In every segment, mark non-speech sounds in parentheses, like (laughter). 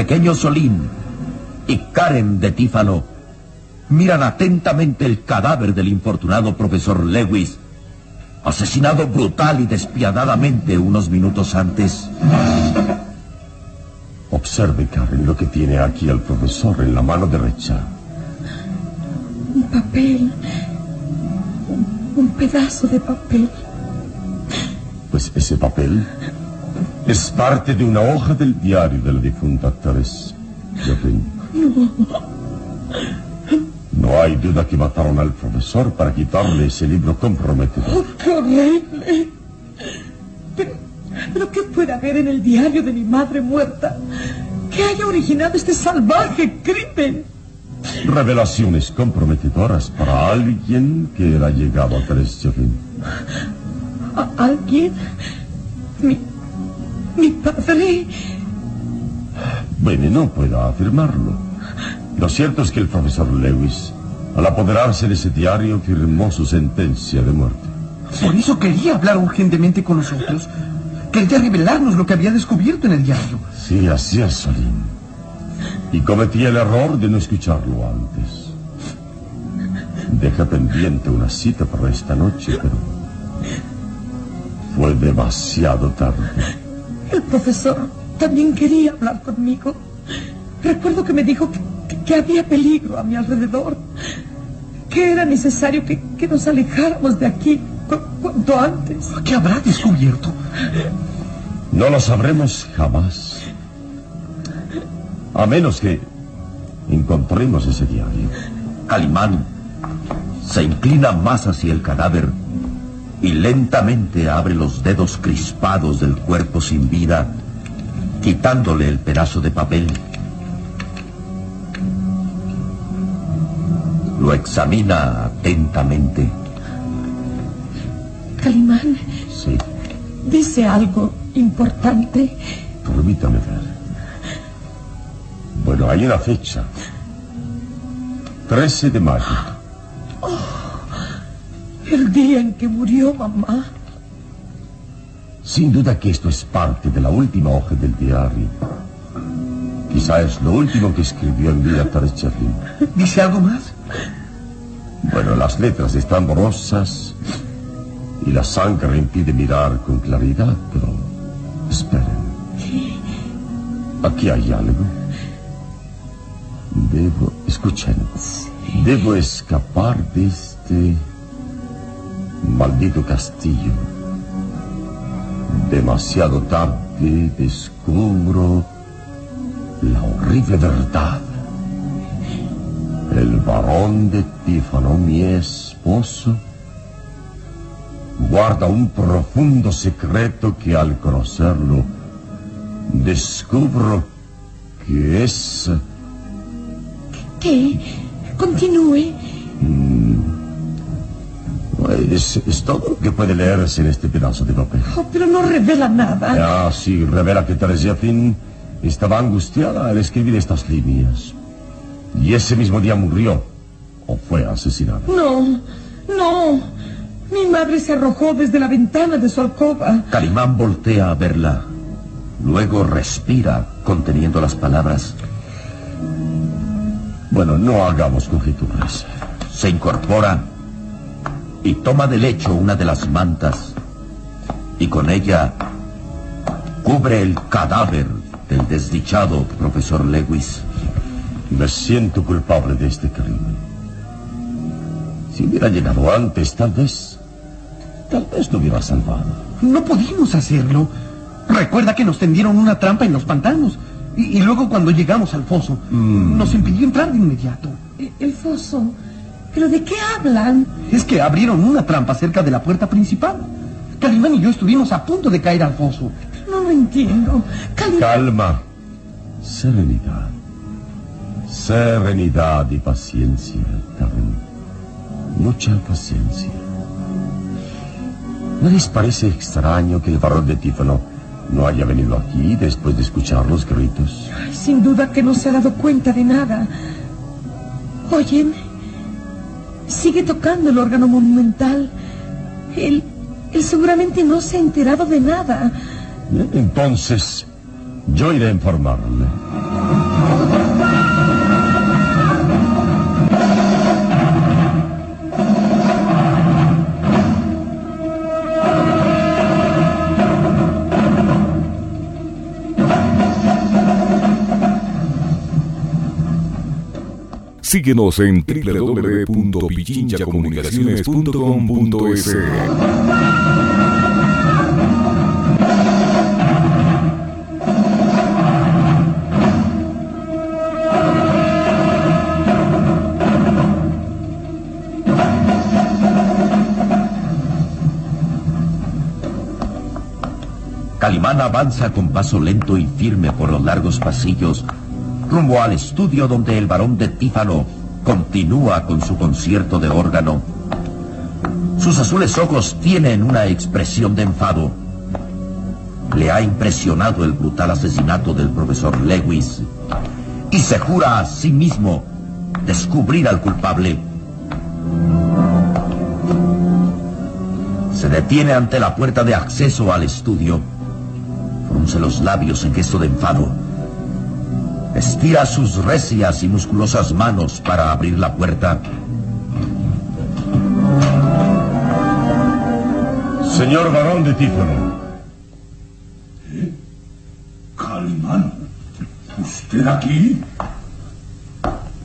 Pequeño Solín y Karen de Tífano miran atentamente el cadáver del infortunado profesor Lewis, asesinado brutal y despiadadamente unos minutos antes. Observe, Karen, lo que tiene aquí el profesor en la mano derecha. Un papel. Un, pedazo de papel. Pues ese papel es parte de una hoja del diario de la difunta Teresa. No hay duda que mataron al profesor para quitarle ese libro comprometedor. Oh, ¡Qué horrible! Pero, pero, ¿qué puede haber en el diario de mi madre muerta que haya originado este salvaje crimen? Revelaciones comprometedoras para alguien que era llegado a Teresa ¿Alguien? Mi, mi padre. Bueno, no puedo afirmarlo. Lo cierto es que el profesor Lewis, al apoderarse de ese diario, firmó su sentencia de muerte. Por eso quería hablar urgentemente con nosotros. Quería revelarnos lo que había descubierto en el diario. Sí, así es, Salim. Y cometí el error de no escucharlo antes. Deja pendiente una cita para esta noche, pero fue demasiado tarde. El profesor también quería hablar conmigo. Recuerdo que me dijo que, había peligro a mi alrededor, que era necesario que, nos alejáramos de aquí cuanto antes. ¿Qué habrá descubierto? No lo sabremos jamás. A menos que encontremos ese diario. Calimán se inclina más hacia el cadáver y lentamente abre los dedos crispados del cuerpo sin vida, quitándole el pedazo de papel. Lo examina atentamente. Calimán. Sí. Dice algo importante. Permítame ver. Bueno, hay una fecha. 13 de mayo. El día en que murió mamá. Sin duda que esto es parte de la última hoja del diario. Quizá es lo último que escribió en vida Chaplin. ¿Dice algo más? Bueno, las letras están borrosas y la sangre impide mirar con claridad, pero esperen. Aquí hay algo. Debo, escuchen, debo escapar de este maldito castillo. Demasiado tarde descubro la horrible verdad. El varón de Tífano, mi esposo, guarda un profundo secreto que al conocerlo descubro que es... ¿Qué? Continúe. Es, es todo lo que puede leerse en este pedazo de papel. Oh, pero no revela nada. Ah, sí, revela que Teresia Finn estaba angustiada al escribir estas líneas. Y ese mismo día murió o fue asesinada. No, no. Mi madre se arrojó desde la ventana de su alcoba. Calimán voltea a verla. Luego respira, conteniendo las palabras. Bueno, no hagamos conjeturas. Se incorpora y toma del lecho una de las mantas y con ella cubre el cadáver del desdichado profesor Lewis. Me siento culpable de este crimen. Si hubiera llegado antes, tal vez... Tal vez lo hubiera salvado. No pudimos hacerlo. Recuerda que nos tendieron una trampa en los pantanos. Y, y luego cuando llegamos al foso, Mm. nos impidió entrar de inmediato. El, el foso. ¿Pero de qué hablan? Es que abrieron una trampa cerca de la puerta principal. Calimán y yo estuvimos a punto de caer al foso. No lo entiendo. Calimán. Calma. Serenidad. Serenidad y paciencia, Karen. Mucha paciencia. ¿No les parece extraño que el varón de Tífano no haya venido aquí después de escuchar los gritos? Ay, sin duda que no se ha dado cuenta de nada. Oyen, sigue tocando el órgano monumental. Él, él seguramente no se ha enterado de nada. Entonces, yo iré a informarle. Síguenos en www.pichinchacomunicaciones.com.es. Calimán avanza con paso lento y firme por los largos pasillos, rumbo al estudio donde el varón de Tífano continúa con su concierto de órgano. Sus azules ojos tienen una expresión de enfado. Le ha impresionado el brutal asesinato del profesor Lewis y se jura a sí mismo descubrir al culpable. Se detiene ante la puerta de acceso al estudio. Frunce los labios en gesto de enfado. Estira sus recias y musculosas manos para abrir la puerta. Señor varón de Tífano, Calimán, ¿usted aquí?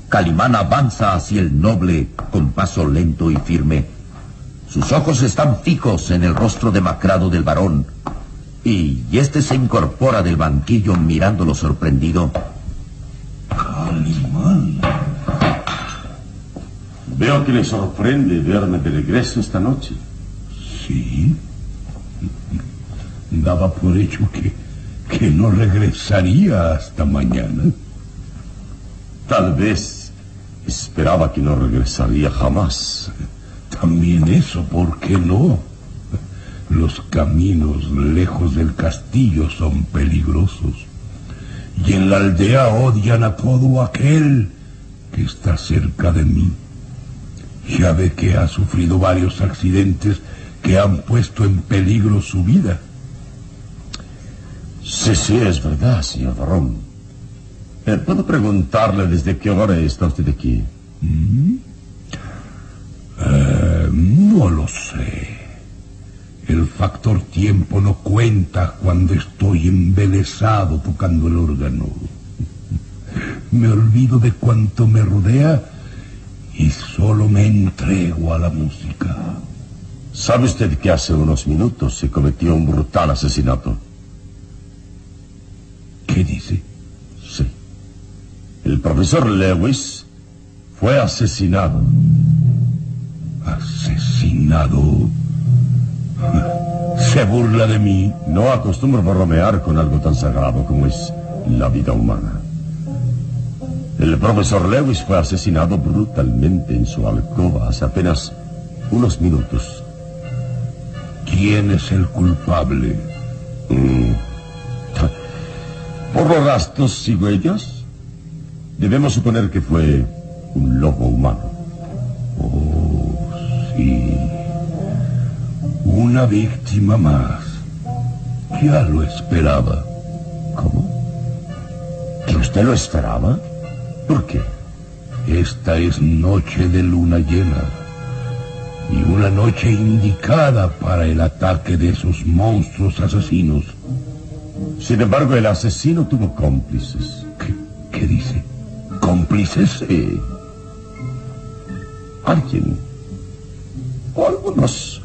Calimán avanza hacia el noble con paso lento y firme. Sus ojos están fijos en el rostro demacrado del varón. Y este se incorpora del banquillo mirándolo sorprendido. Veo que le sorprende verme de regreso esta noche. Sí. Daba por hecho que, que no regresaría hasta mañana. Tal vez esperaba que no regresaría jamás. También eso, ¿por qué no? Los caminos lejos del castillo son peligrosos. Y en la aldea odian a todo aquel que está cerca de mí. Ya ve que ha sufrido varios accidentes que han puesto en peligro su vida. Sí, sí, es verdad, señor Barón. Eh, ¿Puedo preguntarle desde qué hora está usted aquí? ¿Mm? Eh, no lo sé. El factor tiempo no cuenta cuando estoy embelesado tocando el órgano. (laughs) Me olvido de cuanto me rodea y solo me entrego a la música. ¿Sabe usted que hace unos minutos se cometió un brutal asesinato? ¿Qué dice? Sí. El profesor Lewis fue asesinado. ¿Asesinado? (laughs) Se burla de mí. No acostumbro bromear con algo tan sagrado como es la vida humana. El profesor Lewis fue asesinado brutalmente en su alcoba hace apenas unos minutos. ¿Quién es el culpable? Mm. Por los rastros y huellas, debemos suponer que fue un lobo humano. Oh, sí. Una víctima más. Ya lo esperaba. ¿Cómo? ¿Que usted lo esperaba? ¿Por qué? Esta es noche de luna llena y una noche indicada para el ataque de esos monstruos asesinos. Sin embargo, el asesino tuvo cómplices. ¿Qué, dice? ¿Cómplices? Sí. Alguien. O algunos.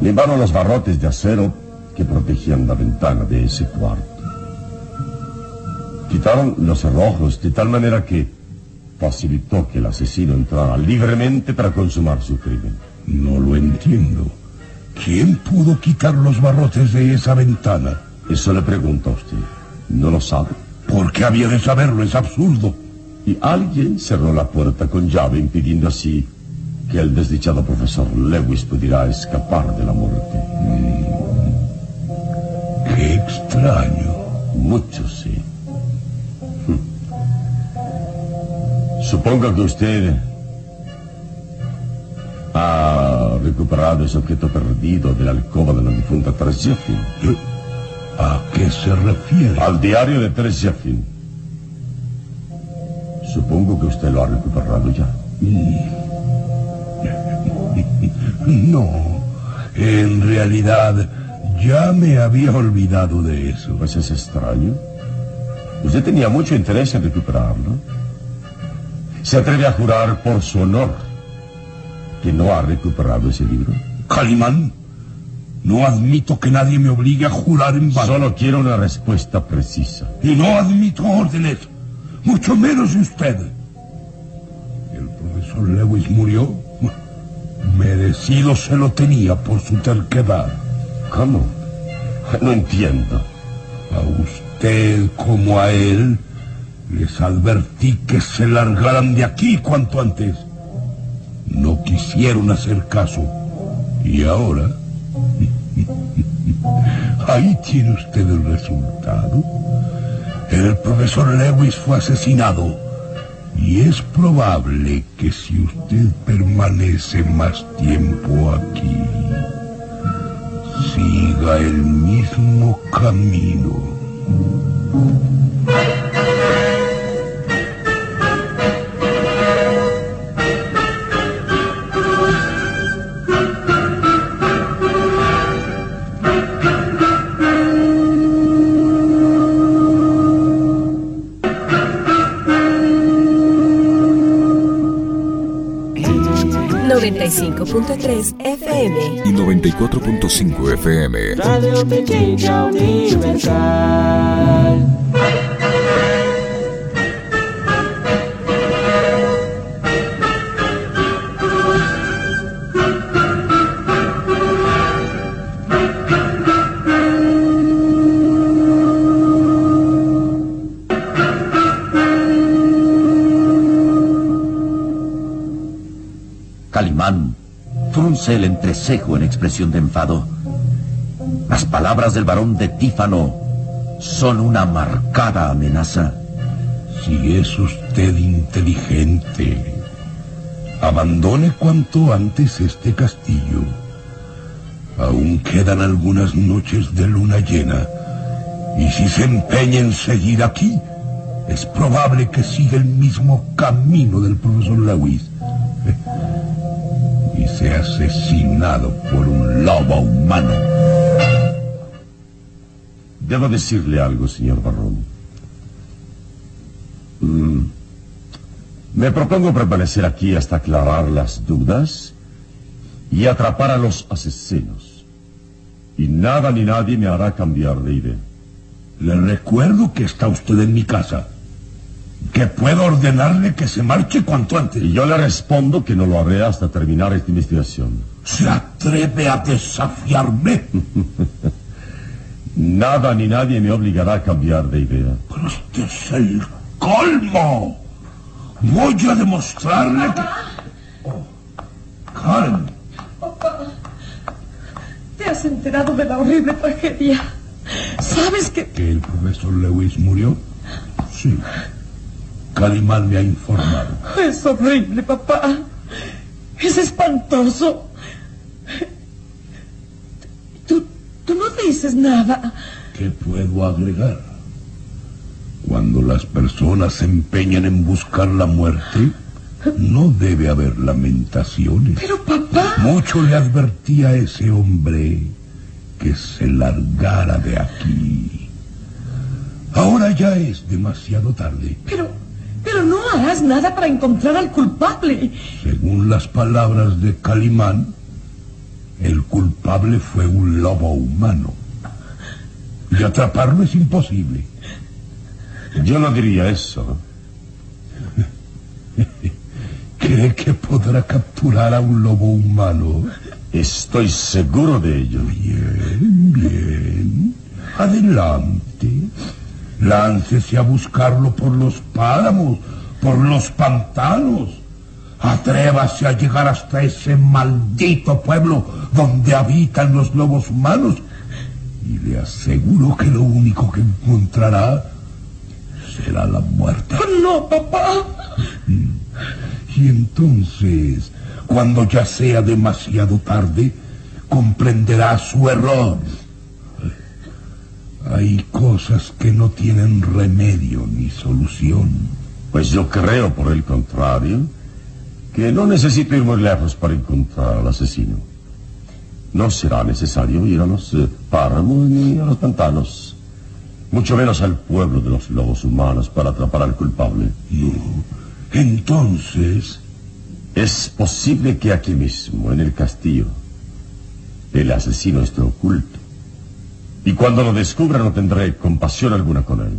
Limaron los barrotes de acero que protegían la ventana de ese cuarto. Quitaron los cerrojos de tal manera que facilitó que el asesino entrara libremente para consumar su crimen. No lo entiendo. ¿Quién pudo quitar los barrotes de esa ventana? Eso le pregunto a usted. ¿No lo sabe? ¿Por qué había de saberlo? Es absurdo. Y alguien cerró la puerta con llave impidiendo así que el desdichado profesor Lewis pudiera escapar de la muerte. Mm. Qué extraño. Mucho, sí. Supongo que usted ha recuperado ese objeto perdido de la alcoba de la difunta Teresia ¿A qué se refiere? Al diario de Teresia Supongo que usted lo ha recuperado ya. (laughs) No, en realidad ya me había olvidado de eso. Pues es extraño. Usted tenía mucho interés en recuperarlo. ¿Se atreve a jurar por su honor que no ha recuperado ese libro? Calimán, no admito que nadie me obligue a jurar en vano. Solo quiero una respuesta precisa. Y no admito órdenes, mucho menos usted. El profesor Lewis murió. Merecido se lo tenía por su terquedad. ¿Cómo? No entiendo. A usted como a él les advertí que se largaran de aquí cuanto antes. No quisieron hacer caso. Y ahora... (laughs) Ahí tiene usted el resultado. El profesor Lewis fue asesinado. Y es probable que si usted permanece más tiempo aquí, siga el mismo camino. 101.3 FM y 94.5 FM. Calimán frunce el entrecejo en expresión de enfado. Las palabras del varón de Tífano son una marcada amenaza. Si es usted inteligente, abandone cuanto antes este castillo. Aún quedan algunas noches de luna llena, y si se empeña en seguir aquí, es probable que siga el mismo camino del profesor Lewis y sea asesinado por un lobo humano. Debo decirle algo, señor Barrón. Mm. Me propongo permanecer aquí hasta aclarar las dudas y atrapar a los asesinos. Y nada ni nadie me hará cambiar de idea. Le recuerdo que está usted en mi casa. Que puedo ordenarle que se marche cuanto antes. Y yo le respondo que no lo haré hasta terminar esta investigación. ¿Se atreve a desafiarme? (laughs) Nada ni nadie me obligará a cambiar de idea. Pero este es el colmo. Voy a demostrarle que... Oh, Karen. Papá, ¿te has enterado de la horrible tragedia? ¿Sabes que... ¿Que el profesor Lewis murió? Sí. Calimán me ha informado. Es horrible, papá. Es espantoso. Tú, tú no dices nada. ¿Qué puedo agregar? Cuando las personas se empeñan en buscar la muerte, no debe haber lamentaciones. Pero papá... Mucho le advertí a ese hombre que se largara de aquí. Ahora ya es demasiado tarde. Pero, pero no harás nada para encontrar al culpable. Según las palabras de Calimán, el culpable fue un lobo humano. Y atraparlo es imposible. Yo no diría eso. (laughs) ¿Cree que podrá capturar a un lobo humano? Estoy seguro de ello. Bien, bien. Adelante. Láncese a buscarlo por los páramos, por los pantanos. Atrévase a llegar hasta ese maldito pueblo donde habitan los lobos humanos. Y le aseguro que lo único que encontrará será la muerte. No, papá. Y entonces, cuando ya sea demasiado tarde, comprenderá su error. Hay cosas que no tienen remedio ni solución. Pues yo creo, por el contrario, que no necesito ir muy lejos para encontrar al asesino. No será necesario ir a los eh, páramos ni a los pantanos. Mucho menos al pueblo de los lobos humanos para atrapar al culpable. No. Entonces, Es posible que aquí mismo, en el castillo, el asesino esté oculto. Y cuando lo descubra no tendré compasión alguna con él.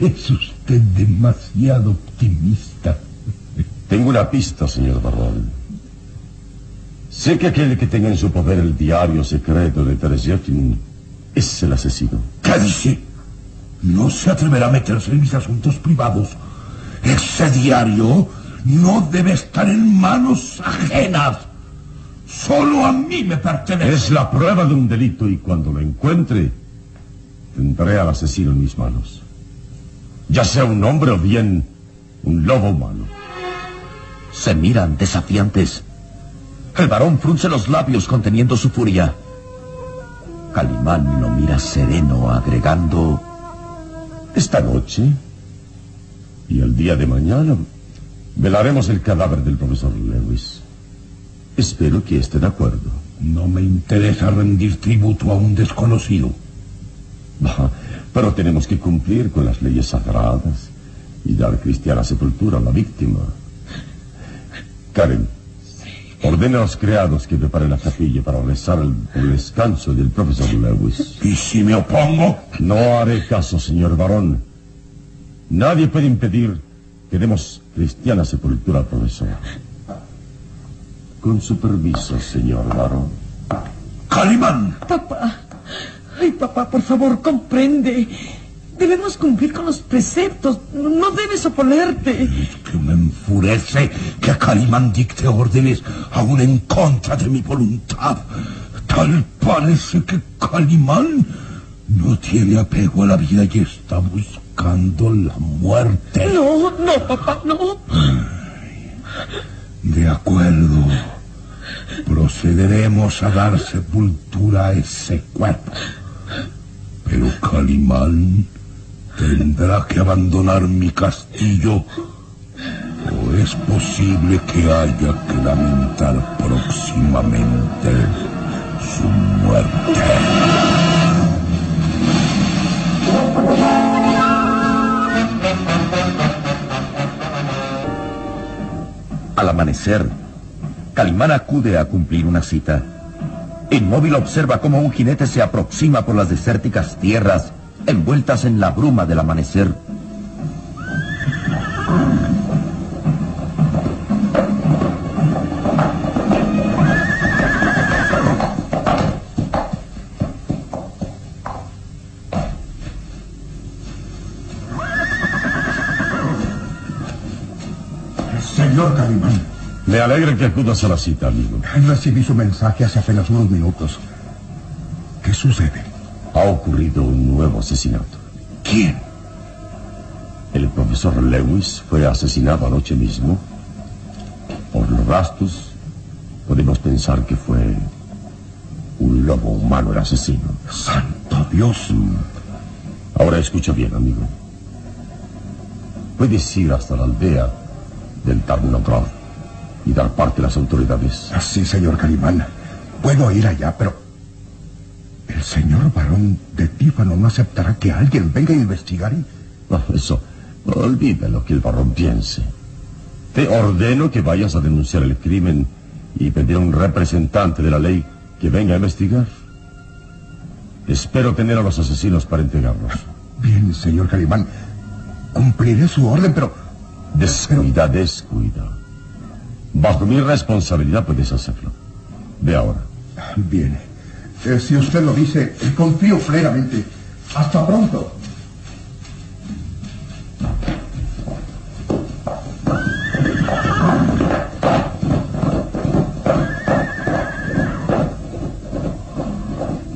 es usted demasiado optimista. Tengo una pista, señor Barrón. Sé que aquel que tenga en su poder el diario secreto de Teresietin es el asesino. ¿Qué dice? No se atreverá a meterse en mis asuntos privados. Ese diario no debe estar en manos ajenas. Solo a mí me pertenece. Es la prueba de un delito y cuando lo encuentre, tendré al asesino en mis manos. Ya sea un hombre o bien un lobo humano. Se miran desafiantes. El varón frunce los labios conteniendo su furia. Calimán lo mira sereno, agregando... Esta noche y el día de mañana velaremos el cadáver del profesor Lewis. Espero que esté de acuerdo. No me interesa rendir tributo a un desconocido. Pero tenemos que cumplir con las leyes sagradas y dar cristiana sepultura a la víctima. Karen, ordena a los criados que preparen la capilla para rezar el, el descanso del profesor Lewis. ¿Y si me opongo? No haré caso, señor varón. Nadie puede impedir que demos cristiana sepultura profesor. Con su permiso, señor varón. Calimán. Papá. Ay, papá, por favor, comprende. Debemos cumplir con los preceptos. No debes oponerte. Que me enfurece que Calimán dicte órdenes aún en contra de mi voluntad. Tal parece que Calimán no tiene apego a la vida y está buscando la muerte. No, no, papá, no. De acuerdo. Procederemos a dar sepultura a ese cuerpo. Pero Calimán tendrá que abandonar mi castillo o es posible que haya que lamentar próximamente su muerte. Amanecer, Calimán acude a cumplir una cita. Inmóvil observa cómo un jinete se aproxima por las desérticas tierras envueltas en la bruma del amanecer. Que acudas a la cita, amigo. Recibí su mensaje hace apenas unos minutos. ¿Qué sucede? Ha ocurrido un nuevo asesinato. ¿Quién? El profesor Lewis fue asesinado anoche mismo. Por los rastros, podemos pensar que fue un lobo humano el asesino. ¡Santo Dios! Ahora escucha bien, amigo. Puedes ir hasta la aldea del Tarnograd y dar parte a las autoridades. Así, señor Calimán. Puedo ir allá, pero... El señor varón de Tífano no aceptará que alguien venga a investigar y... No, eso, olvida lo que el varón piense. Te ordeno que vayas a denunciar el crimen y pedir a un representante de la ley que venga a investigar. Espero tener a los asesinos para entregarlos. Bien, señor Calimán. Cumpliré su orden, pero... Descuida, descuida. Bajo mi responsabilidad puedes hacerlo. Ve ahora. Bien. Eh, si usted lo dice, confío plenamente. Hasta pronto.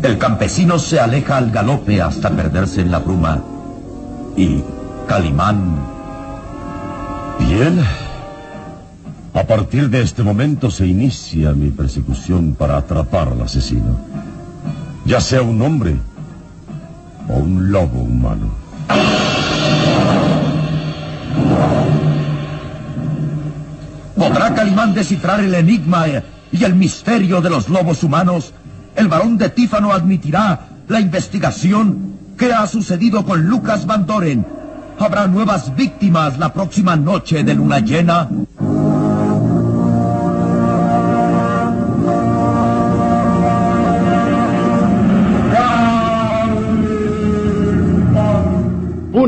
El campesino se aleja al galope hasta perderse en la bruma. Y Calimán... Bien. A partir de este momento se inicia mi persecución para atrapar al asesino. Ya sea un hombre o un lobo humano. ¿Podrá Calimán descifrar el enigma y el misterio de los lobos humanos? ¿El varón de Tífano admitirá la investigación? ¿Qué ha sucedido con Lucas Van Doren? ¿Habrá nuevas víctimas la próxima noche de luna llena?